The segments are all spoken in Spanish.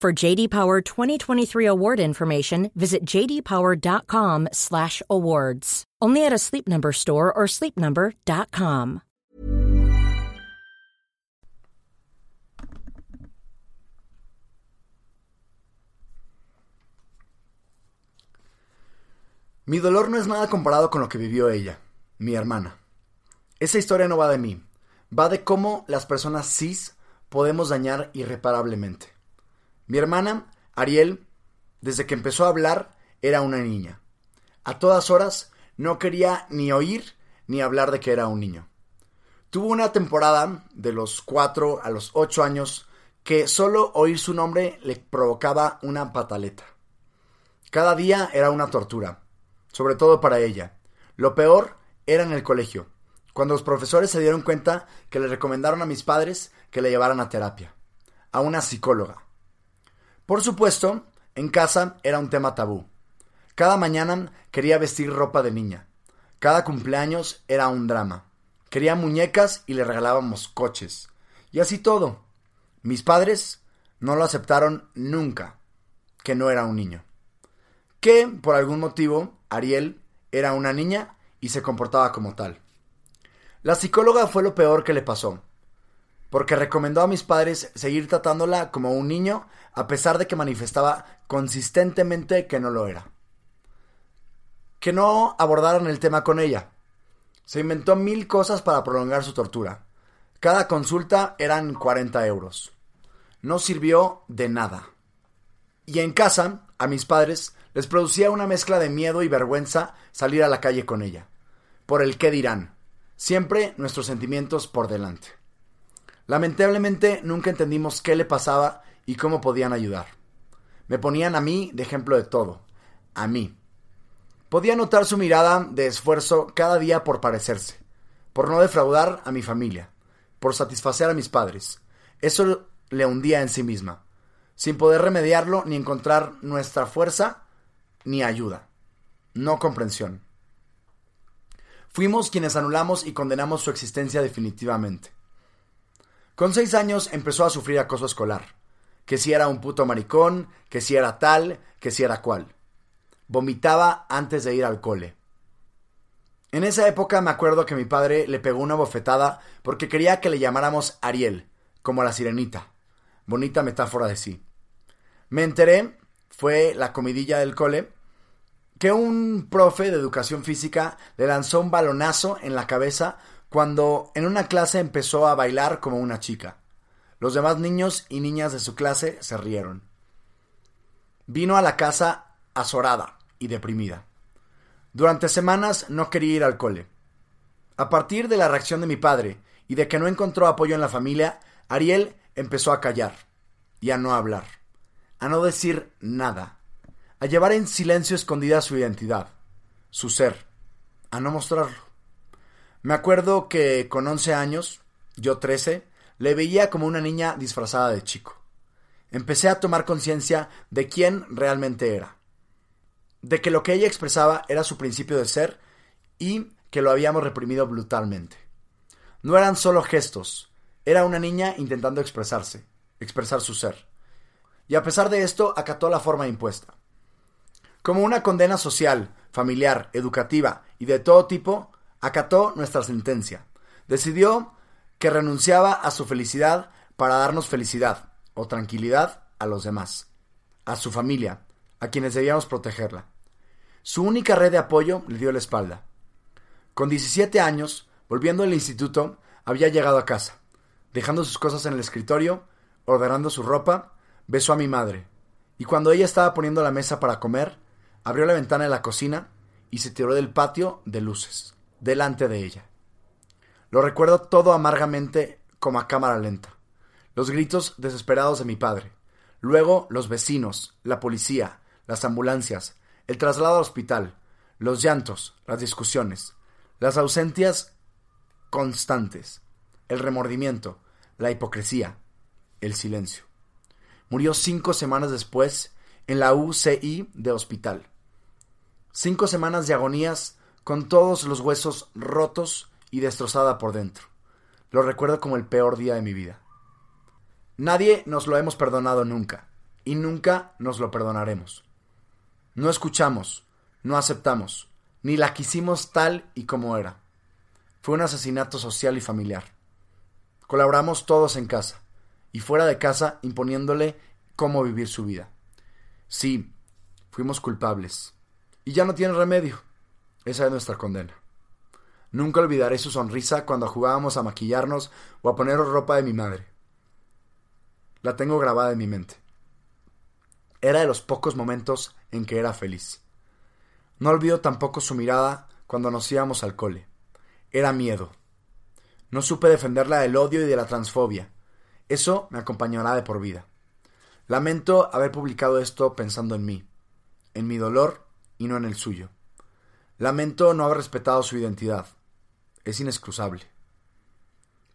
For JD Power 2023 award information, visit jdpower.com/awards. Only at a Sleep Number store or sleepnumber.com. Mi dolor no es nada comparado con lo que vivió ella, mi hermana. Esa historia no va de mí, va de cómo las personas cis podemos dañar irreparablemente. Mi hermana, Ariel, desde que empezó a hablar, era una niña. A todas horas no quería ni oír ni hablar de que era un niño. Tuvo una temporada de los 4 a los 8 años que solo oír su nombre le provocaba una pataleta. Cada día era una tortura, sobre todo para ella. Lo peor era en el colegio, cuando los profesores se dieron cuenta que le recomendaron a mis padres que le llevaran a terapia, a una psicóloga. Por supuesto, en casa era un tema tabú. Cada mañana quería vestir ropa de niña. Cada cumpleaños era un drama. Quería muñecas y le regalábamos coches. Y así todo. Mis padres no lo aceptaron nunca, que no era un niño. Que, por algún motivo, Ariel era una niña y se comportaba como tal. La psicóloga fue lo peor que le pasó, porque recomendó a mis padres seguir tratándola como un niño a pesar de que manifestaba consistentemente que no lo era. Que no abordaran el tema con ella. Se inventó mil cosas para prolongar su tortura. Cada consulta eran 40 euros. No sirvió de nada. Y en casa, a mis padres les producía una mezcla de miedo y vergüenza salir a la calle con ella. Por el qué dirán. Siempre nuestros sentimientos por delante. Lamentablemente nunca entendimos qué le pasaba y cómo podían ayudar. Me ponían a mí de ejemplo de todo. A mí. Podía notar su mirada de esfuerzo cada día por parecerse, por no defraudar a mi familia, por satisfacer a mis padres. Eso le hundía en sí misma, sin poder remediarlo ni encontrar nuestra fuerza ni ayuda. No comprensión. Fuimos quienes anulamos y condenamos su existencia definitivamente. Con seis años empezó a sufrir acoso escolar. Que si era un puto maricón, que si era tal, que si era cual. Vomitaba antes de ir al cole. En esa época me acuerdo que mi padre le pegó una bofetada porque quería que le llamáramos Ariel, como la sirenita. Bonita metáfora de sí. Me enteré, fue la comidilla del cole, que un profe de educación física le lanzó un balonazo en la cabeza cuando en una clase empezó a bailar como una chica. Los demás niños y niñas de su clase se rieron. Vino a la casa azorada y deprimida. Durante semanas no quería ir al cole. A partir de la reacción de mi padre y de que no encontró apoyo en la familia, Ariel empezó a callar y a no hablar, a no decir nada, a llevar en silencio escondida su identidad, su ser, a no mostrarlo. Me acuerdo que con 11 años, yo 13, le veía como una niña disfrazada de chico. Empecé a tomar conciencia de quién realmente era. De que lo que ella expresaba era su principio de ser y que lo habíamos reprimido brutalmente. No eran solo gestos, era una niña intentando expresarse, expresar su ser. Y a pesar de esto, acató la forma impuesta. Como una condena social, familiar, educativa y de todo tipo, acató nuestra sentencia. Decidió que renunciaba a su felicidad para darnos felicidad o tranquilidad a los demás. a su familia, a quienes debíamos protegerla. Su única red de apoyo le dio la espalda. Con 17 años, volviendo al instituto, había llegado a casa. Dejando sus cosas en el escritorio, ordenando su ropa, besó a mi madre. Y cuando ella estaba poniendo la mesa para comer, abrió la ventana de la cocina y se tiró del patio de luces, delante de ella. Lo recuerdo todo amargamente como a cámara lenta. Los gritos desesperados de mi padre. Luego los vecinos, la policía, las ambulancias, el traslado al hospital, los llantos, las discusiones, las ausencias constantes, el remordimiento, la hipocresía, el silencio. Murió cinco semanas después en la UCI de hospital. Cinco semanas de agonías con todos los huesos rotos y destrozada por dentro. Lo recuerdo como el peor día de mi vida. Nadie nos lo hemos perdonado nunca, y nunca nos lo perdonaremos. No escuchamos, no aceptamos, ni la quisimos tal y como era. Fue un asesinato social y familiar. Colaboramos todos en casa, y fuera de casa imponiéndole cómo vivir su vida. Sí, fuimos culpables, y ya no tiene remedio. Esa es nuestra condena. Nunca olvidaré su sonrisa cuando jugábamos a maquillarnos o a poner ropa de mi madre. La tengo grabada en mi mente. Era de los pocos momentos en que era feliz. No olvido tampoco su mirada cuando nos íbamos al cole. Era miedo. No supe defenderla del odio y de la transfobia. Eso me acompañará de por vida. Lamento haber publicado esto pensando en mí, en mi dolor y no en el suyo. Lamento no haber respetado su identidad. Es inexcusable.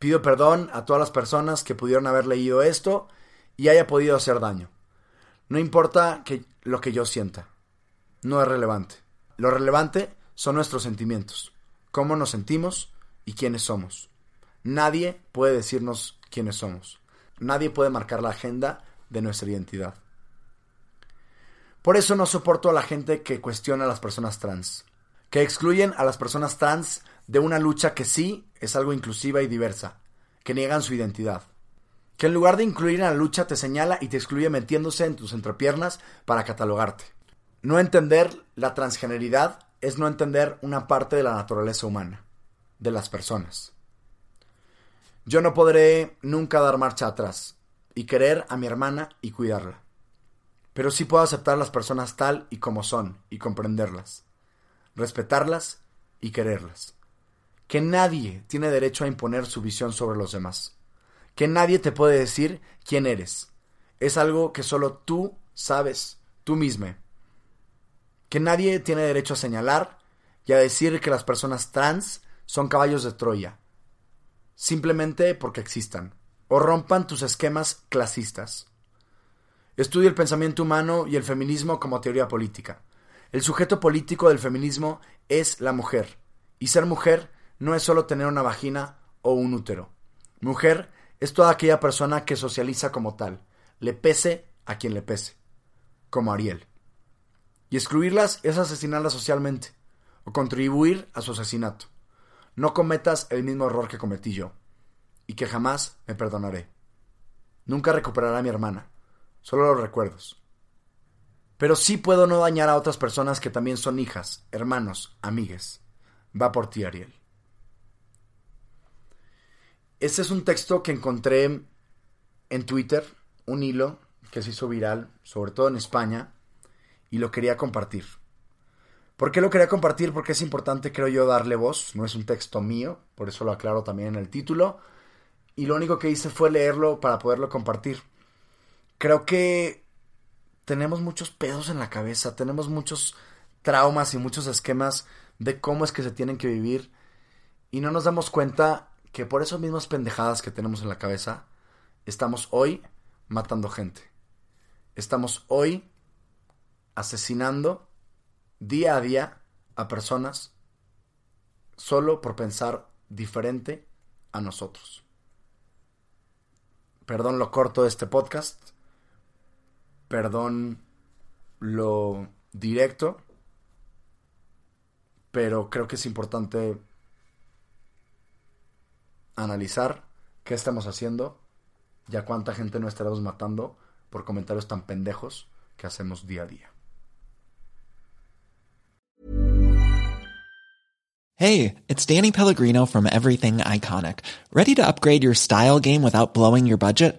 Pido perdón a todas las personas que pudieron haber leído esto y haya podido hacer daño. No importa lo que yo sienta. No es relevante. Lo relevante son nuestros sentimientos, cómo nos sentimos y quiénes somos. Nadie puede decirnos quiénes somos. Nadie puede marcar la agenda de nuestra identidad. Por eso no soporto a la gente que cuestiona a las personas trans, que excluyen a las personas trans de una lucha que sí es algo inclusiva y diversa, que niegan su identidad, que en lugar de incluir en la lucha te señala y te excluye metiéndose en tus entrepiernas para catalogarte. No entender la transgeneridad es no entender una parte de la naturaleza humana, de las personas. Yo no podré nunca dar marcha atrás y querer a mi hermana y cuidarla pero sí puedo aceptar a las personas tal y como son y comprenderlas, respetarlas y quererlas. Que nadie tiene derecho a imponer su visión sobre los demás. Que nadie te puede decir quién eres. Es algo que solo tú sabes, tú mismo. Que nadie tiene derecho a señalar y a decir que las personas trans son caballos de Troya, simplemente porque existan, o rompan tus esquemas clasistas. Estudia el pensamiento humano y el feminismo como teoría política. El sujeto político del feminismo es la mujer. Y ser mujer no es solo tener una vagina o un útero. Mujer es toda aquella persona que socializa como tal, le pese a quien le pese, como Ariel. Y excluirlas es asesinarlas socialmente, o contribuir a su asesinato. No cometas el mismo error que cometí yo, y que jamás me perdonaré. Nunca recuperará a mi hermana, solo los recuerdos. Pero sí puedo no dañar a otras personas que también son hijas, hermanos, amigues. Va por ti, Ariel. Este es un texto que encontré en Twitter, un hilo que se hizo viral, sobre todo en España, y lo quería compartir. ¿Por qué lo quería compartir? Porque es importante, creo yo, darle voz. No es un texto mío, por eso lo aclaro también en el título. Y lo único que hice fue leerlo para poderlo compartir creo que tenemos muchos pedos en la cabeza, tenemos muchos traumas y muchos esquemas de cómo es que se tienen que vivir y no nos damos cuenta que por esas mismas pendejadas que tenemos en la cabeza, estamos hoy matando gente. Estamos hoy asesinando día a día a personas solo por pensar diferente a nosotros. Perdón lo corto de este podcast, perdón lo directo, pero creo que es importante analizar qué estamos haciendo y cuánta gente no estaremos matando por comentarios tan pendejos que hacemos día a día. Hey, it's Danny Pellegrino from Everything Iconic. Ready to upgrade your style game without blowing your budget?